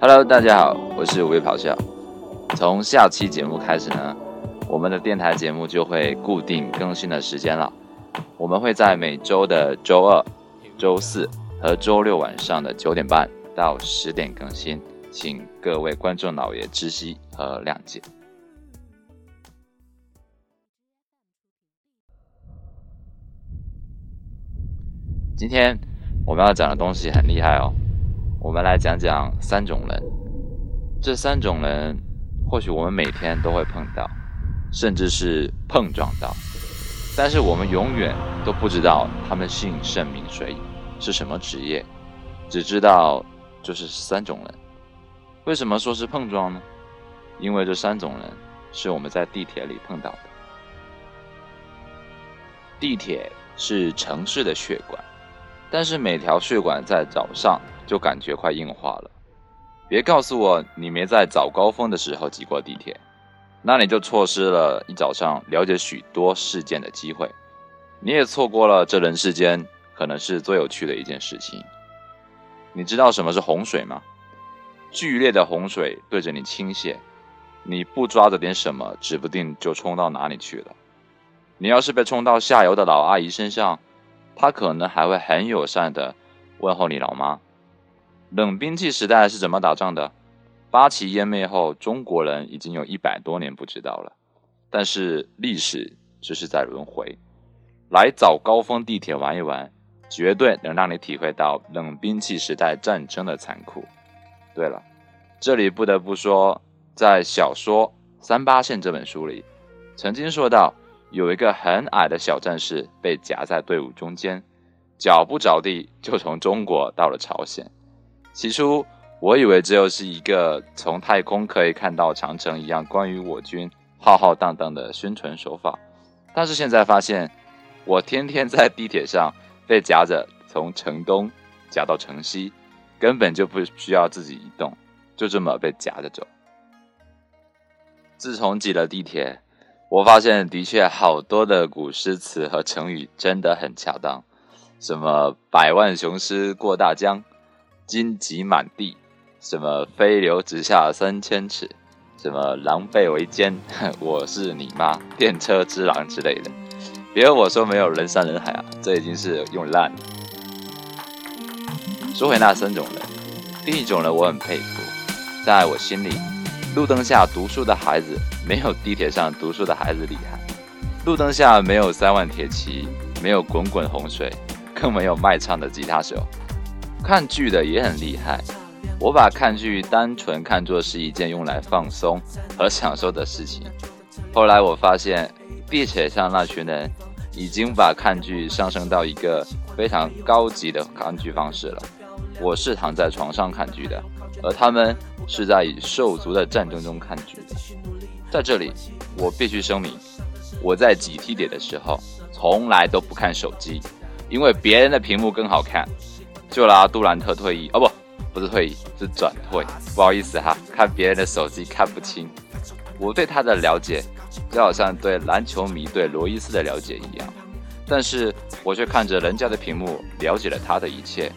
Hello，大家好，我是五月咆哮。从下期节目开始呢，我们的电台节目就会固定更新的时间了。我们会在每周的周二、周四和周六晚上的九点半到十点更新，请各位观众老爷知悉和谅解。今天我们要讲的东西很厉害哦，我们来讲讲三种人。这三种人，或许我们每天都会碰到，甚至是碰撞到，但是我们永远都不知道他们姓甚名谁，是什么职业，只知道就是三种人。为什么说是碰撞呢？因为这三种人是我们在地铁里碰到的。地铁是城市的血管。但是每条血管在早上就感觉快硬化了。别告诉我你没在早高峰的时候挤过地铁，那你就错失了一早上了解许多事件的机会。你也错过了这人世间可能是最有趣的一件事情。你知道什么是洪水吗？剧烈的洪水对着你倾泻，你不抓着点什么，指不定就冲到哪里去了。你要是被冲到下游的老阿姨身上。她可能还会很友善的问候你老妈。冷兵器时代是怎么打仗的？八旗湮灭后，中国人已经有一百多年不知道了。但是历史只是在轮回。来早高峰地铁玩一玩，绝对能让你体会到冷兵器时代战争的残酷。对了，这里不得不说，在小说《三八线》这本书里，曾经说到。有一个很矮的小战士被夹在队伍中间，脚不着地就从中国到了朝鲜。起初我以为这又是一个从太空可以看到长城一样关于我军浩浩荡荡的宣传手法，但是现在发现，我天天在地铁上被夹着从城东夹到城西，根本就不需要自己移动，就这么被夹着走。自从挤了地铁。我发现，的确好多的古诗词和成语真的很恰当，什么“百万雄师过大江”，“荆棘满地”，什么“飞流直下三千尺”，什么“狼狈为奸”，我是你妈，电车之狼之类的。别我说没有人山人海啊，这已经是用烂了。说回那三种人，第一种人我很佩服，在我心里。路灯下读书的孩子没有地铁上读书的孩子厉害。路灯下没有三万铁骑，没有滚滚洪水，更没有卖唱的吉他手。看剧的也很厉害。我把看剧单纯看作是一件用来放松和享受的事情。后来我发现，地铁上那群人已经把看剧上升到一个非常高级的看剧方式了。我是躺在床上看剧的。而他们是在以兽族的战争中看剧的。在这里，我必须声明，我在挤地铁的时候从来都不看手机，因为别人的屏幕更好看。就拿杜兰特退役哦，不，不是退役，是转退。不好意思哈，看别人的手机看不清。我对他的了解，就好像对篮球迷对罗伊斯的了解一样，但是我却看着人家的屏幕了解了他的一切，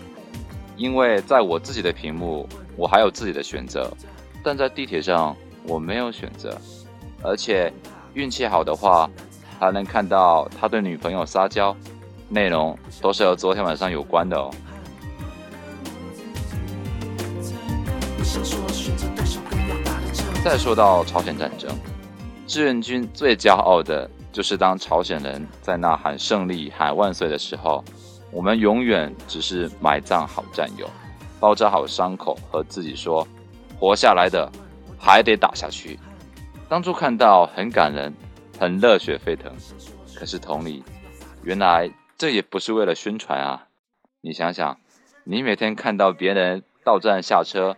因为在我自己的屏幕。我还有自己的选择，但在地铁上我没有选择，而且运气好的话，还能看到他对女朋友撒娇，内容都是和昨天晚上有关的哦。再说到朝鲜战争，志愿军最骄傲的就是当朝鲜人在呐喊胜利、喊万岁的时候，我们永远只是埋葬好战友。包扎好伤口，和自己说：“活下来的还得打下去。”当初看到很感人，很热血沸腾。可是同理，原来这也不是为了宣传啊！你想想，你每天看到别人到站下车，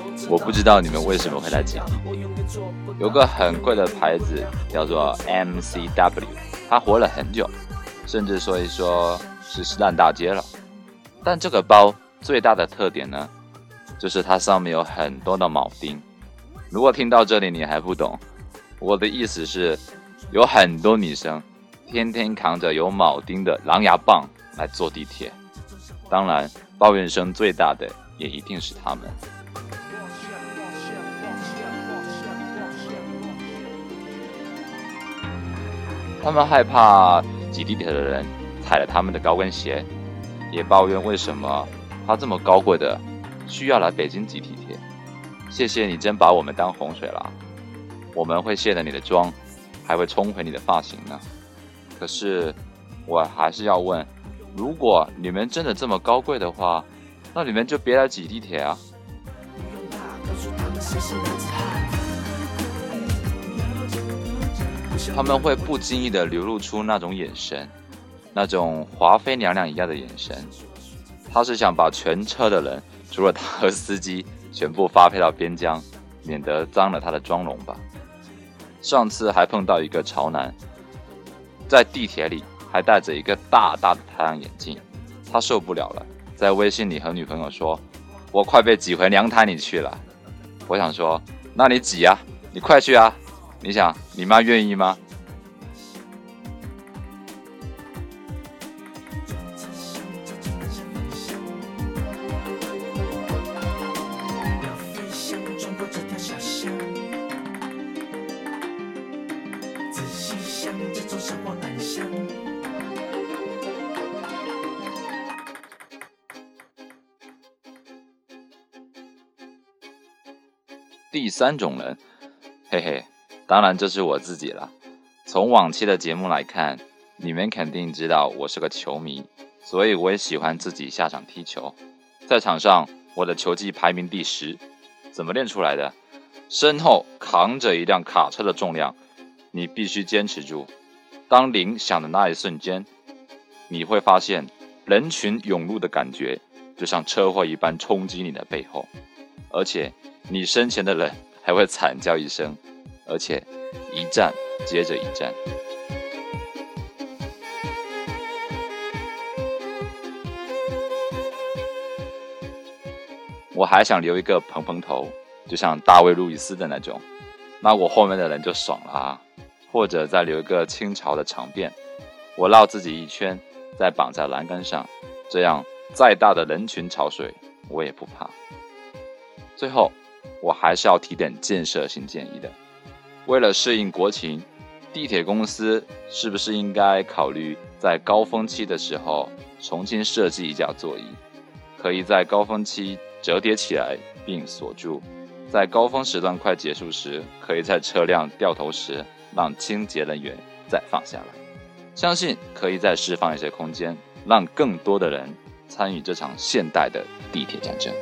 我不知道你们为什么会来这里。有个很贵的牌子叫做 MCW，它活了很久，甚至说一说是烂大街了。但这个包最大的特点呢，就是它上面有很多的铆钉。如果听到这里你还不懂，我的意思是，有很多女生天天扛着有铆钉的狼牙棒来坐地铁。当然，抱怨声最大的也一定是他们。他们害怕挤地铁的人踩了他们的高跟鞋，也抱怨为什么他这么高贵的需要来北京挤地铁。谢谢你，真把我们当洪水了。我们会卸了你的妆，还会冲毁你的发型呢。可是，我还是要问：如果你们真的这么高贵的话，那你们就别来挤地铁啊！他们会不经意的流露出那种眼神，那种华妃娘娘一样的眼神。他是想把全车的人，除了他和司机。全部发配到边疆，免得脏了他的妆容吧。上次还碰到一个潮男，在地铁里还戴着一个大大的太阳眼镜，他受不了了，在微信里和女朋友说：“我快被挤回娘胎里去了。”我想说：“那你挤啊，你快去啊！你想，你妈愿意吗？”第三种人，嘿嘿，当然就是我自己了。从往期的节目来看，你们肯定知道我是个球迷，所以我也喜欢自己下场踢球。在场上，我的球技排名第十。怎么练出来的？身后扛着一辆卡车的重量，你必须坚持住。当铃响的那一瞬间，你会发现人群涌入的感觉，就像车祸一般冲击你的背后，而且。你身前的人还会惨叫一声，而且一站接着一站。我还想留一个蓬蓬头，就像大卫·路易斯的那种，那我后面的人就爽了啊！或者再留一个清朝的长辫，我绕自己一圈，再绑在栏杆上，这样再大的人群潮水我也不怕。最后。我还是要提点建设性建议的。为了适应国情，地铁公司是不是应该考虑在高峰期的时候重新设计一架座椅，可以在高峰期折叠起来并锁住，在高峰时段快结束时，可以在车辆掉头时让清洁人员再放下来。相信可以再释放一些空间，让更多的人参与这场现代的地铁战争。